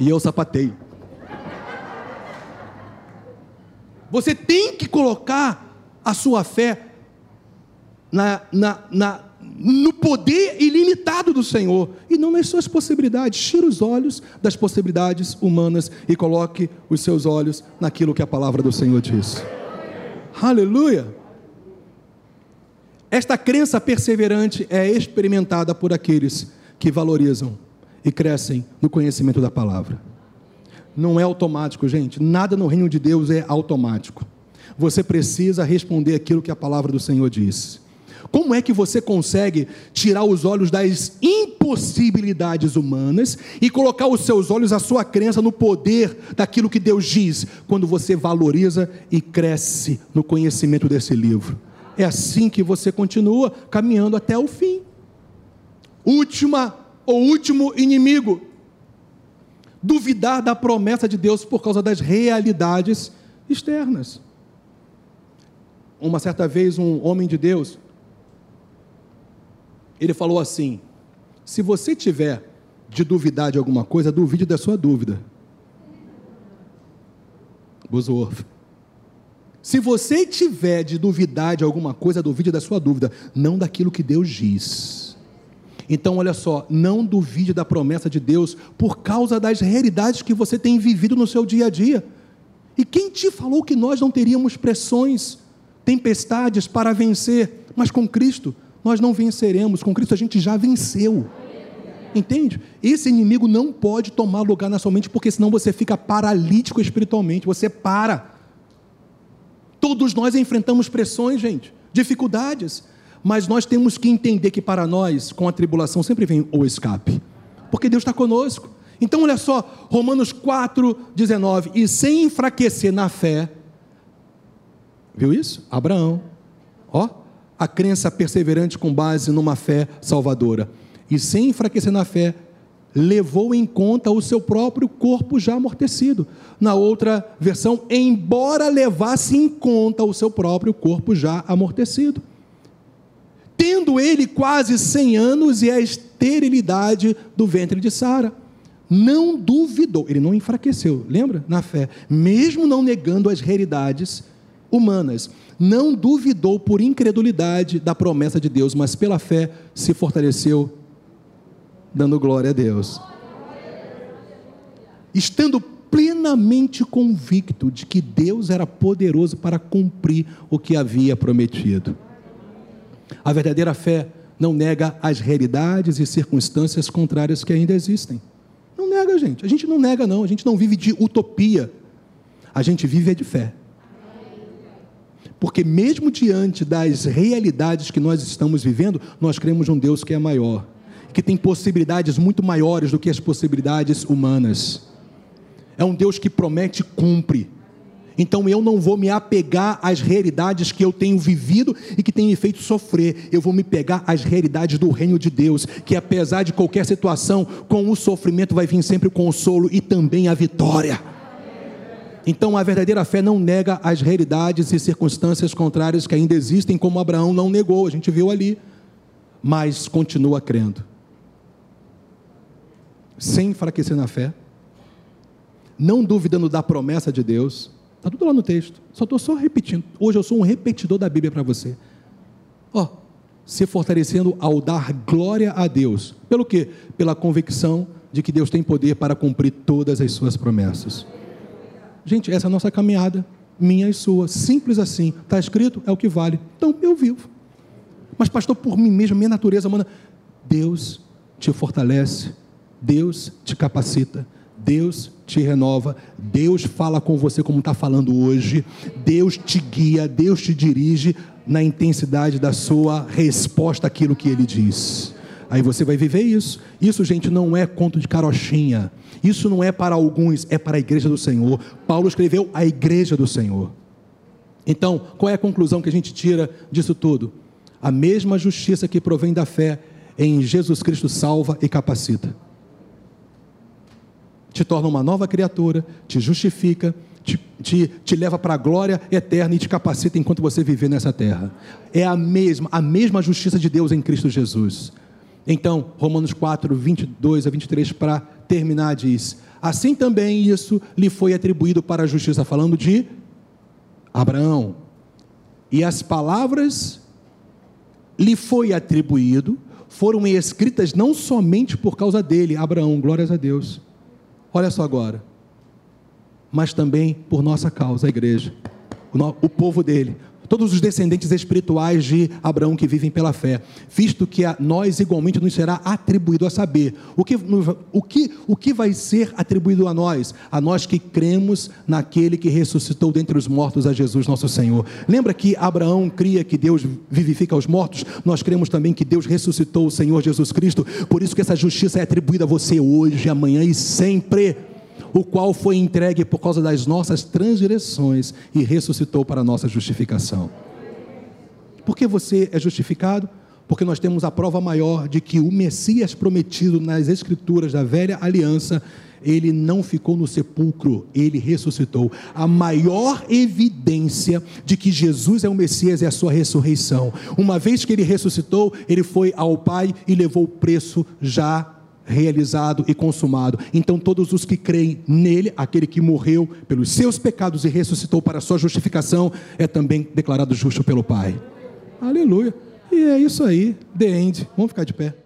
E eu sapateio. Você tem que colocar a sua fé na, na, na, no poder ilimitado do Senhor e não nas suas possibilidades. Tire os olhos das possibilidades humanas e coloque os seus olhos naquilo que a palavra do Senhor diz. Aleluia! Esta crença perseverante é experimentada por aqueles que valorizam e crescem no conhecimento da palavra. Não é automático, gente. Nada no reino de Deus é automático. Você precisa responder aquilo que a palavra do Senhor diz. Como é que você consegue tirar os olhos das impossibilidades humanas e colocar os seus olhos, a sua crença no poder daquilo que Deus diz, quando você valoriza e cresce no conhecimento desse livro? É assim que você continua caminhando até o fim. Última ou último inimigo duvidar da promessa de Deus por causa das realidades externas. Uma certa vez, um homem de Deus, ele falou assim: se você tiver de duvidar de alguma coisa, duvide da sua dúvida. Bosworth. Se você tiver de duvidar de alguma coisa, duvide da sua dúvida, não daquilo que Deus diz. Então, olha só, não duvide da promessa de Deus por causa das realidades que você tem vivido no seu dia a dia. E quem te falou que nós não teríamos pressões, tempestades para vencer? Mas com Cristo nós não venceremos, com Cristo a gente já venceu. Entende? Esse inimigo não pode tomar lugar na sua mente, porque senão você fica paralítico espiritualmente, você para. Todos nós enfrentamos pressões, gente, dificuldades mas nós temos que entender que para nós, com a tribulação, sempre vem o escape, porque Deus está conosco. Então, olha só, Romanos 4, 19: e sem enfraquecer na fé, viu isso? Abraão, ó, a crença perseverante com base numa fé salvadora, e sem enfraquecer na fé, levou em conta o seu próprio corpo já amortecido. Na outra versão, embora levasse em conta o seu próprio corpo já amortecido tendo ele quase 100 anos e a esterilidade do ventre de Sara. Não duvidou, ele não enfraqueceu, lembra? Na fé, mesmo não negando as realidades humanas, não duvidou por incredulidade da promessa de Deus, mas pela fé se fortaleceu, dando glória a Deus. Estando plenamente convicto de que Deus era poderoso para cumprir o que havia prometido. A verdadeira fé não nega as realidades e circunstâncias contrárias que ainda existem. Não nega, gente. A gente não nega, não. A gente não vive de utopia. A gente vive é de fé. Porque mesmo diante das realidades que nós estamos vivendo, nós cremos um Deus que é maior, que tem possibilidades muito maiores do que as possibilidades humanas. É um Deus que promete e cumpre. Então eu não vou me apegar às realidades que eu tenho vivido e que têm me feito sofrer. Eu vou me pegar às realidades do reino de Deus, que apesar de qualquer situação, com o sofrimento vai vir sempre o consolo e também a vitória. Então a verdadeira fé não nega as realidades e circunstâncias contrárias que ainda existem, como Abraão não negou, a gente viu ali, mas continua crendo. Sem enfraquecer na fé, não duvidando da promessa de Deus, Está tudo lá no texto. Só estou só repetindo. Hoje eu sou um repetidor da Bíblia para você. Ó, se fortalecendo ao dar glória a Deus. Pelo quê? Pela convicção de que Deus tem poder para cumprir todas as suas promessas. Gente, essa é a nossa caminhada, minha e sua. Simples assim. Está escrito, é o que vale. Então eu vivo. Mas, pastor, por mim mesmo, minha natureza manda. Deus te fortalece, Deus te capacita, Deus te renova, Deus fala com você como está falando hoje, Deus te guia, Deus te dirige na intensidade da sua resposta àquilo que Ele diz. Aí você vai viver isso. Isso, gente, não é conto de carochinha. Isso não é para alguns, é para a igreja do Senhor. Paulo escreveu a igreja do Senhor. Então, qual é a conclusão que a gente tira disso tudo? A mesma justiça que provém da fé em Jesus Cristo salva e capacita. Te torna uma nova criatura, te justifica, te, te, te leva para a glória eterna e te capacita enquanto você viver nessa terra. É a mesma, a mesma justiça de Deus em Cristo Jesus. Então, Romanos 4, 22 a 23, para terminar, diz: Assim também isso lhe foi atribuído para a justiça, falando de Abraão. E as palavras lhe foi atribuído foram escritas não somente por causa dele, Abraão, glórias a Deus. Olha só agora. Mas também por nossa causa, a igreja, o, povo dele, todos os descendentes espirituais de Abraão que vivem pela fé, visto que a nós igualmente nos será atribuído a saber o que, o, que, o que vai ser atribuído a nós, a nós que cremos naquele que ressuscitou dentre os mortos a Jesus nosso Senhor. Lembra que Abraão cria que Deus vivifica os mortos? Nós cremos também que Deus ressuscitou o Senhor Jesus Cristo, por isso que essa justiça é atribuída a você hoje, amanhã e sempre o qual foi entregue por causa das nossas transgressões e ressuscitou para a nossa justificação. Por que você é justificado? Porque nós temos a prova maior de que o Messias prometido nas Escrituras da velha aliança, ele não ficou no sepulcro, ele ressuscitou. A maior evidência de que Jesus é o Messias é a sua ressurreição. Uma vez que ele ressuscitou, ele foi ao Pai e levou o preço já realizado e consumado. Então, todos os que creem nele, aquele que morreu pelos seus pecados e ressuscitou para a sua justificação, é também declarado justo pelo Pai. Aleluia. E é isso aí. The end. Vamos ficar de pé.